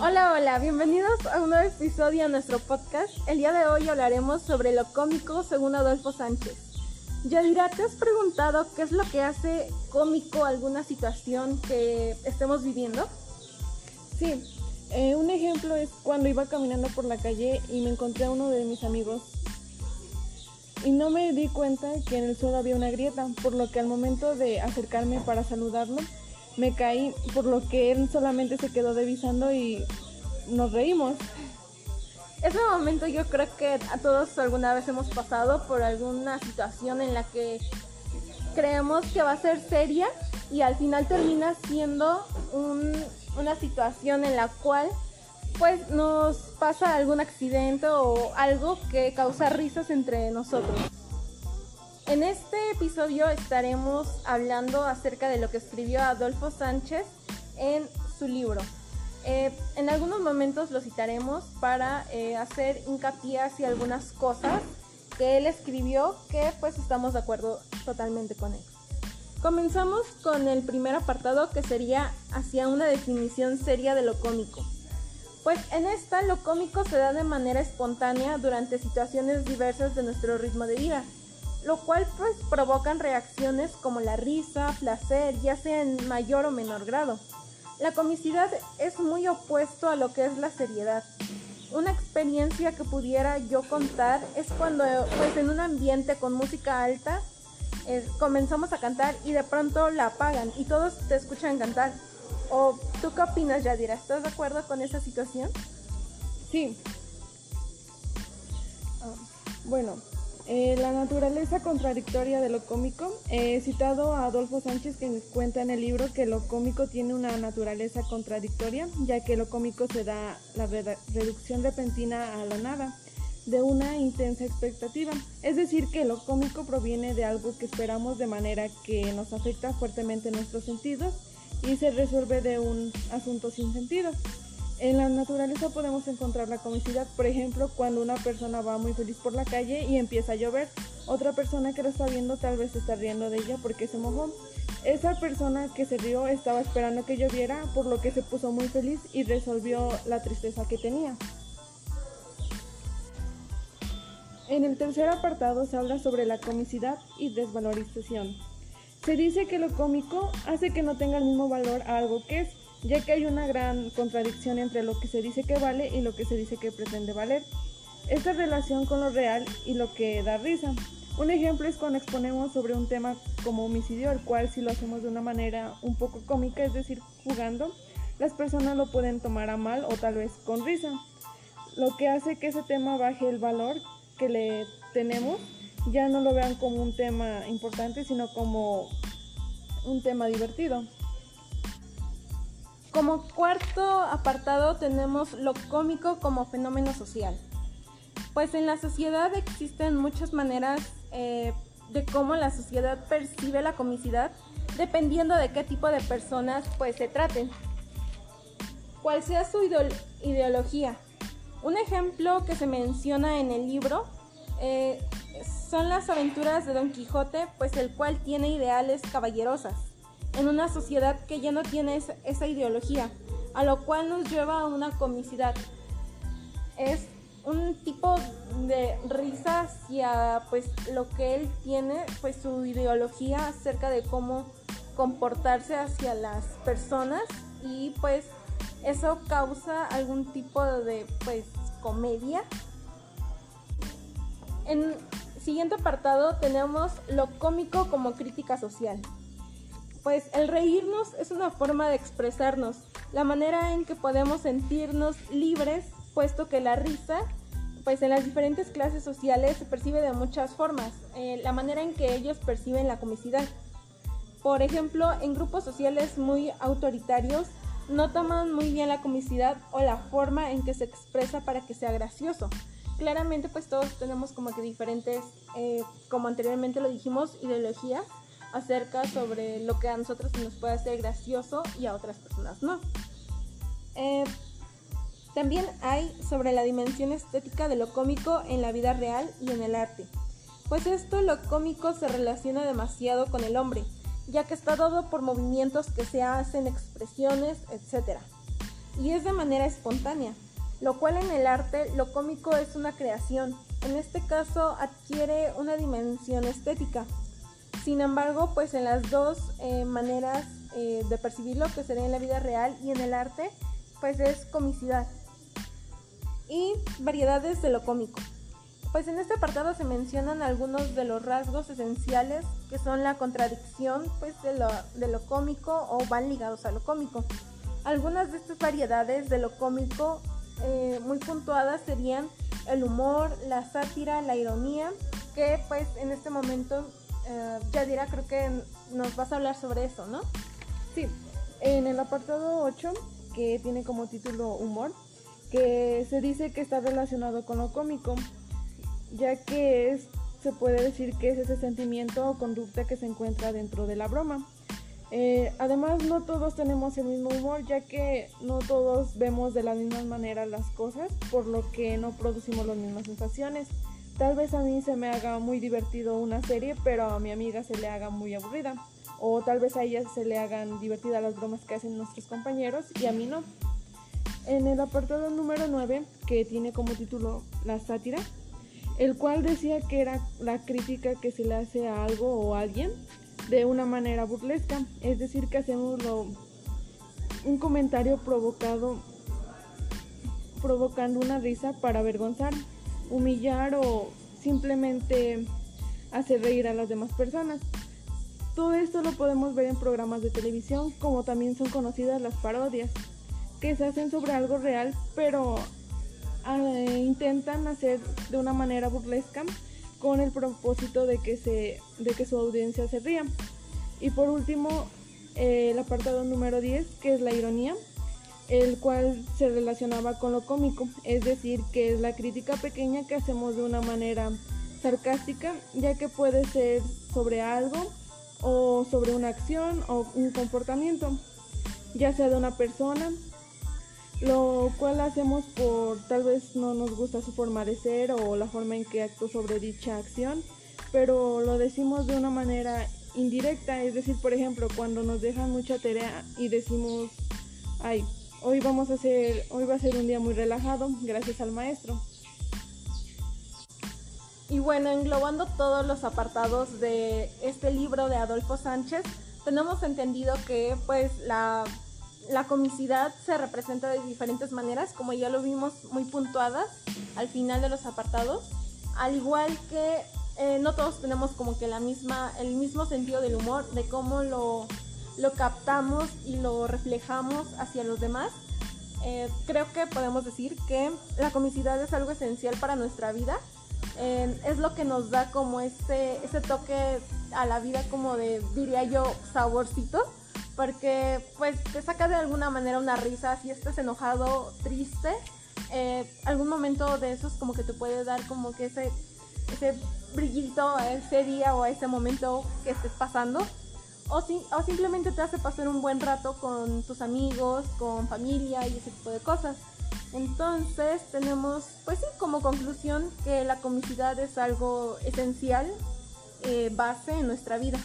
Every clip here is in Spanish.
Hola, hola, bienvenidos a un nuevo episodio de nuestro podcast. El día de hoy hablaremos sobre lo cómico según Adolfo Sánchez. Yadira, ¿te has preguntado qué es lo que hace cómico alguna situación que estemos viviendo? Sí, eh, un ejemplo es cuando iba caminando por la calle y me encontré a uno de mis amigos y no me di cuenta que en el suelo había una grieta, por lo que al momento de acercarme para saludarlo, me caí, por lo que él solamente se quedó devisando y nos reímos. Ese momento yo creo que a todos alguna vez hemos pasado por alguna situación en la que creemos que va a ser seria y al final termina siendo una situación en la cual pues nos pasa algún accidente o algo que causa risas entre nosotros. En este episodio estaremos hablando acerca de lo que escribió Adolfo Sánchez en su libro. Eh, en algunos momentos lo citaremos para eh, hacer hincapié hacia algunas cosas que él escribió que pues estamos de acuerdo totalmente con él. Comenzamos con el primer apartado que sería hacia una definición seria de lo cómico. Pues en esta lo cómico se da de manera espontánea durante situaciones diversas de nuestro ritmo de vida, lo cual pues provocan reacciones como la risa, placer, ya sea en mayor o menor grado. La comicidad es muy opuesto a lo que es la seriedad. Una experiencia que pudiera yo contar es cuando pues en un ambiente con música alta eh, comenzamos a cantar y de pronto la apagan y todos te escuchan cantar ¿O tú qué opinas, Yadira? ¿Estás de acuerdo con esa situación? Sí. Ah, bueno, eh, la naturaleza contradictoria de lo cómico. He citado a Adolfo Sánchez que cuenta en el libro que lo cómico tiene una naturaleza contradictoria, ya que lo cómico se da la reducción repentina a la nada de una intensa expectativa. Es decir, que lo cómico proviene de algo que esperamos de manera que nos afecta fuertemente nuestros sentidos y se resuelve de un asunto sin sentido. En la naturaleza podemos encontrar la comicidad, por ejemplo, cuando una persona va muy feliz por la calle y empieza a llover. Otra persona que lo está viendo tal vez está riendo de ella porque se mojó. Esa persona que se rió estaba esperando que lloviera, por lo que se puso muy feliz y resolvió la tristeza que tenía. En el tercer apartado se habla sobre la comicidad y desvalorización. Se dice que lo cómico hace que no tenga el mismo valor a algo que es, ya que hay una gran contradicción entre lo que se dice que vale y lo que se dice que pretende valer. Esta relación con lo real y lo que da risa. Un ejemplo es cuando exponemos sobre un tema como homicidio, el cual si lo hacemos de una manera un poco cómica, es decir, jugando, las personas lo pueden tomar a mal o tal vez con risa, lo que hace que ese tema baje el valor que le tenemos ya no lo vean como un tema importante, sino como un tema divertido. Como cuarto apartado tenemos lo cómico como fenómeno social. Pues en la sociedad existen muchas maneras eh, de cómo la sociedad percibe la comicidad dependiendo de qué tipo de personas pues se traten. Cuál sea su ideología. Un ejemplo que se menciona en el libro eh, son las aventuras de Don Quijote, pues el cual tiene ideales caballerosas, en una sociedad que ya no tiene esa, ideología, a lo cual nos lleva a una comicidad. Es un tipo de risa hacia pues lo que él tiene, pues su ideología acerca de cómo comportarse hacia las personas y pues eso causa algún tipo de pues comedia. En, siguiente apartado tenemos lo cómico como crítica social. Pues el reírnos es una forma de expresarnos, la manera en que podemos sentirnos libres, puesto que la risa, pues en las diferentes clases sociales se percibe de muchas formas, eh, la manera en que ellos perciben la comicidad. Por ejemplo, en grupos sociales muy autoritarios, no toman muy bien la comicidad o la forma en que se expresa para que sea gracioso claramente pues todos tenemos como que diferentes, eh, como anteriormente lo dijimos, ideologías acerca sobre lo que a nosotros nos puede hacer gracioso y a otras personas no. Eh, también hay sobre la dimensión estética de lo cómico en la vida real y en el arte. Pues esto lo cómico se relaciona demasiado con el hombre, ya que está dado por movimientos que se hacen, expresiones, etc. y es de manera espontánea, lo cual en el arte lo cómico es una creación, en este caso adquiere una dimensión estética. Sin embargo, pues en las dos eh, maneras eh, de percibirlo, que sería en la vida real y en el arte, pues es comicidad. Y variedades de lo cómico. Pues en este apartado se mencionan algunos de los rasgos esenciales que son la contradicción pues de lo, de lo cómico o van ligados a lo cómico. Algunas de estas variedades de lo cómico eh, muy puntuadas serían el humor, la sátira, la ironía, que pues en este momento eh, Yadira creo que nos vas a hablar sobre eso, ¿no? Sí, en el apartado 8, que tiene como título humor, que se dice que está relacionado con lo cómico ya que es, se puede decir que es ese sentimiento o conducta que se encuentra dentro de la broma. Eh, además, no todos tenemos el mismo humor, ya que no todos vemos de la misma manera las cosas, por lo que no producimos las mismas sensaciones. Tal vez a mí se me haga muy divertido una serie, pero a mi amiga se le haga muy aburrida. O tal vez a ella se le hagan divertidas las bromas que hacen nuestros compañeros y a mí no. En el apartado número 9, que tiene como título La sátira, el cual decía que era la crítica que se le hace a algo o a alguien de una manera burlesca, es decir, que hacemos un comentario provocado provocando una risa para avergonzar, humillar o simplemente hacer reír a las demás personas. Todo esto lo podemos ver en programas de televisión, como también son conocidas las parodias, que se hacen sobre algo real, pero eh, intentan hacer de una manera burlesca con el propósito de que, se, de que su audiencia se ría. Y por último, el apartado número 10, que es la ironía, el cual se relacionaba con lo cómico, es decir, que es la crítica pequeña que hacemos de una manera sarcástica, ya que puede ser sobre algo o sobre una acción o un comportamiento, ya sea de una persona, lo cual hacemos por tal vez no nos gusta su forma de ser o la forma en que actúa sobre dicha acción, pero lo decimos de una manera indirecta, es decir, por ejemplo, cuando nos dejan mucha tarea y decimos, ay, hoy vamos a hacer, hoy va a ser un día muy relajado gracias al maestro. Y bueno, englobando todos los apartados de este libro de Adolfo Sánchez, tenemos entendido que pues la comicidad se representa de diferentes maneras, como ya lo vimos muy puntuadas al final de los apartados, al igual que eh, no todos tenemos como que la misma, el mismo sentido del humor, de cómo lo, lo captamos y lo reflejamos hacia los demás. Eh, creo que podemos decir que la comicidad es algo esencial para nuestra vida. Eh, es lo que nos da como ese, ese toque a la vida como de, diría yo, saborcito porque pues te saca de alguna manera una risa, si estás enojado, triste, eh, algún momento de esos como que te puede dar como que ese, ese brillito a ese día o a ese momento que estés pasando. O, si, o simplemente te hace pasar un buen rato con tus amigos, con familia y ese tipo de cosas. Entonces tenemos, pues sí, como conclusión que la comicidad es algo esencial, eh, base en nuestra vida.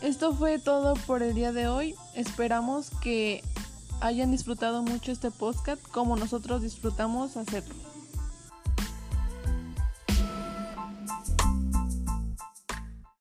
Esto fue todo por el día de hoy. Esperamos que hayan disfrutado mucho este podcast como nosotros disfrutamos hacerlo.